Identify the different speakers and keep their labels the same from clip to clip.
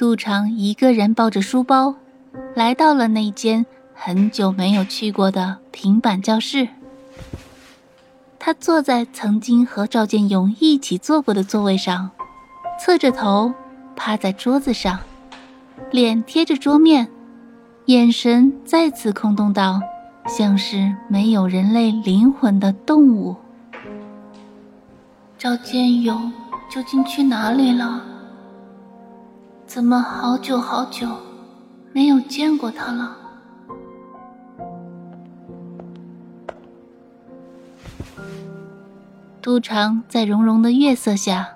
Speaker 1: 杜长一个人抱着书包，来到了那间很久没有去过的平板教室。他坐在曾经和赵建勇一起坐过的座位上，侧着头趴在桌子上，脸贴着桌面，眼神再次空洞到像是没有人类灵魂的动物。赵建勇究竟去哪里了？怎么好久好久没有见过他了？都长在融融的月色下，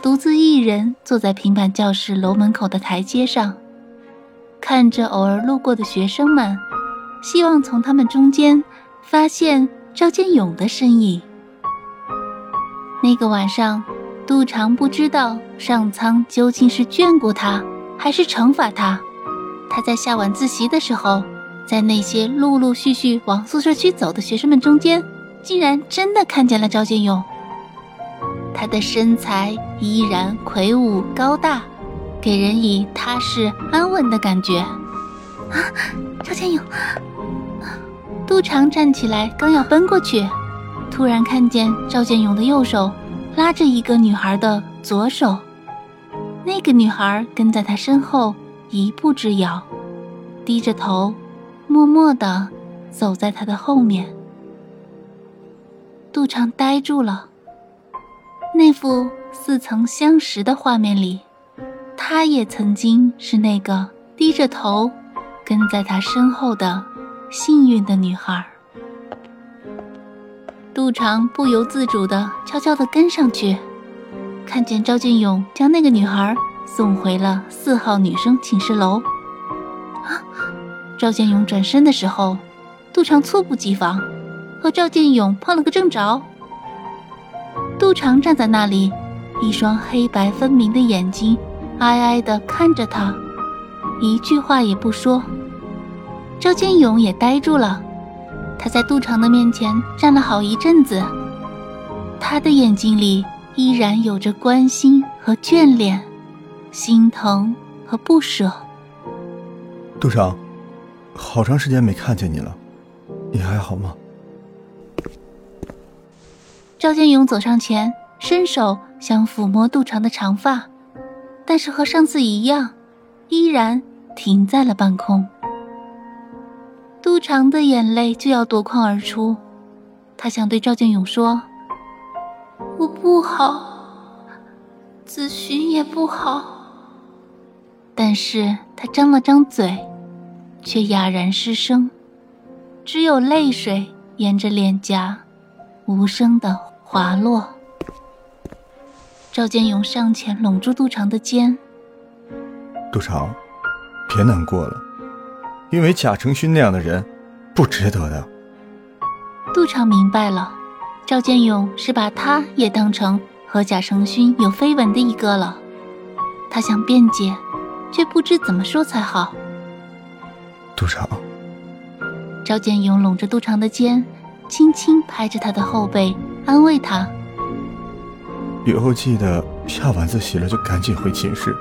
Speaker 1: 独自一人坐在平板教室楼门口的台阶上，看着偶尔路过的学生们，希望从他们中间发现赵建勇的身影。那个晚上。杜长不知道上苍究竟是眷顾他，还是惩罚他。他在下晚自习的时候，在那些陆陆续续往宿舍区走的学生们中间，竟然真的看见了赵建勇。他的身材依然魁梧高大，给人以踏实安稳的感觉。啊，赵建勇！杜长站起来，刚要奔过去，突然看见赵建勇的右手。拉着一个女孩的左手，那个女孩跟在他身后一步之遥，低着头，默默地走在他的后面。杜长呆住了。那幅似曾相识的画面里，她也曾经是那个低着头跟在他身后的幸运的女孩。杜长不由自主地悄悄地跟上去，看见赵建勇将那个女孩送回了四号女生寝室楼。啊！赵建勇转身的时候，杜长猝不及防，和赵建勇碰了个正着。杜长站在那里，一双黑白分明的眼睛哀哀地看着他，一句话也不说。赵建勇也呆住了。他在杜长的面前站了好一阵子，他的眼睛里依然有着关心和眷恋，心疼和不舍。
Speaker 2: 杜长，好长时间没看见你了，你还好吗？
Speaker 1: 赵建勇走上前，伸手想抚摸杜长的长发，但是和上次一样，依然停在了半空。长的眼泪就要夺眶而出，他想对赵建勇说：“我不好，子勋也不好。”但是他张了张嘴，却哑然失声，只有泪水沿着脸颊无声的滑落。赵建勇上前拢住杜长的肩：“
Speaker 2: 杜长，别难过了。”因为贾成勋那样的人，不值得的。
Speaker 1: 杜长明白了，赵建勇是把他也当成和贾成勋有绯闻的一个了。他想辩解，却不知怎么说才好。
Speaker 2: 杜长，
Speaker 1: 赵建勇拢着杜长的肩，轻轻拍着他的后背，安慰他：“
Speaker 2: 以后记得下晚自习了就赶紧回寝室，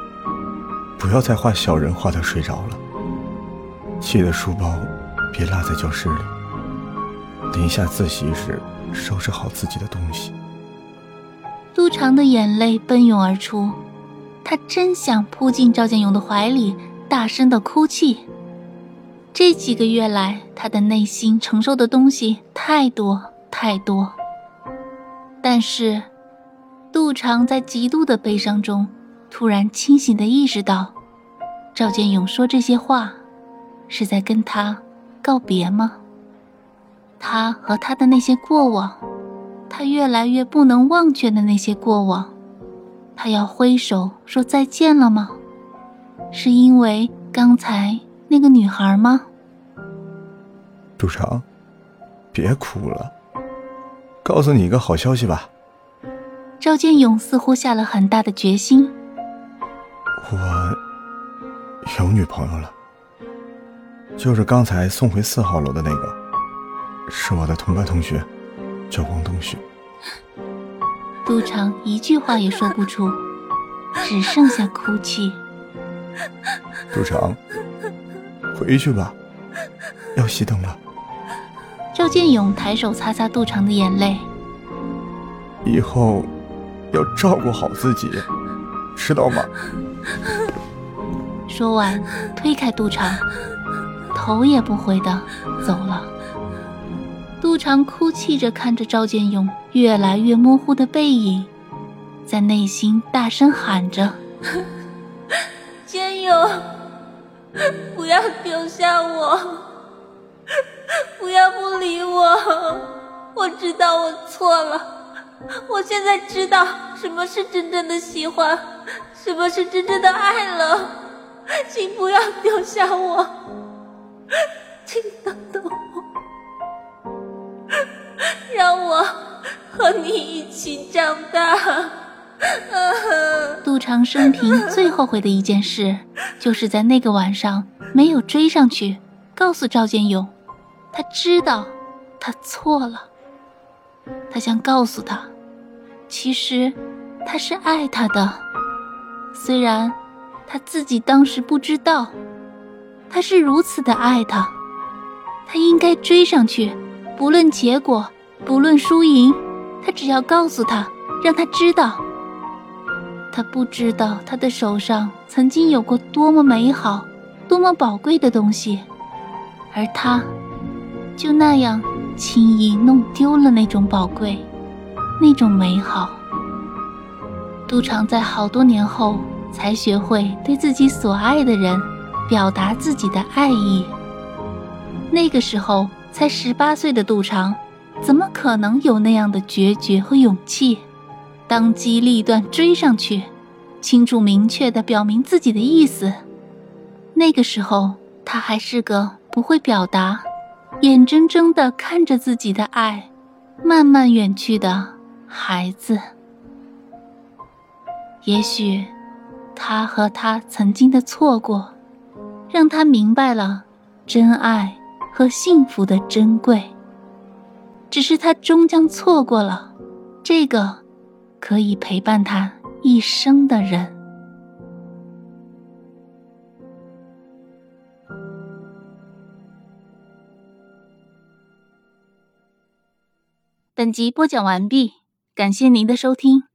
Speaker 2: 不要再画小人画到睡着了。”记得书包别落在教室里。临下自习时，收拾好自己的东西。
Speaker 1: 杜长的眼泪奔涌而出，他真想扑进赵建勇的怀里，大声的哭泣。这几个月来，他的内心承受的东西太多太多。但是，杜长在极度的悲伤中，突然清醒的意识到，赵建勇说这些话。是在跟他告别吗？他和他的那些过往，他越来越不能忘却的那些过往，他要挥手说再见了吗？是因为刚才那个女孩吗？
Speaker 2: 杜长，别哭了，告诉你一个好消息吧。
Speaker 1: 赵建勇似乎下了很大的决心。
Speaker 2: 我有女朋友了，就是刚才送回四号楼的那个，是我的同班同学，叫王冬雪。
Speaker 1: 杜长一句话也说不出，只剩下哭泣。
Speaker 2: 杜长，回去吧，要熄灯了。
Speaker 1: 赵建勇抬手擦擦杜长的眼泪。
Speaker 2: 以后要照顾好自己，知道吗？
Speaker 1: 说完，推开杜长，头也不回的走了。杜长哭泣着看着赵建勇越来越模糊的背影，在内心大声喊着：“
Speaker 3: 建勇，不要丢下我，不要不理我！我知道我错了，我现在知道什么是真正的喜欢，什么是真正的爱了。请不要丢下我，请等等我。”让我和你一起长大。
Speaker 1: 杜长生平最后悔的一件事，就是在那个晚上没有追上去，告诉赵建勇，他知道他错了。他想告诉他，其实他是爱他的，虽然他自己当时不知道，他是如此的爱他，他应该追上去，不论结果。不论输赢，他只要告诉他，让他知道。他不知道他的手上曾经有过多么美好、多么宝贵的东西，而他就那样轻易弄丢了那种宝贵、那种美好。杜长在好多年后才学会对自己所爱的人表达自己的爱意。那个时候才十八岁的杜长。怎么可能有那样的决绝和勇气，当机立断追上去，清楚明确的表明自己的意思？那个时候，他还是个不会表达、眼睁睁的看着自己的爱慢慢远去的孩子。也许，他和他曾经的错过，让他明白了真爱和幸福的珍贵。只是他终将错过了这个可以陪伴他一生的人。本集播讲完毕，感谢您的收听。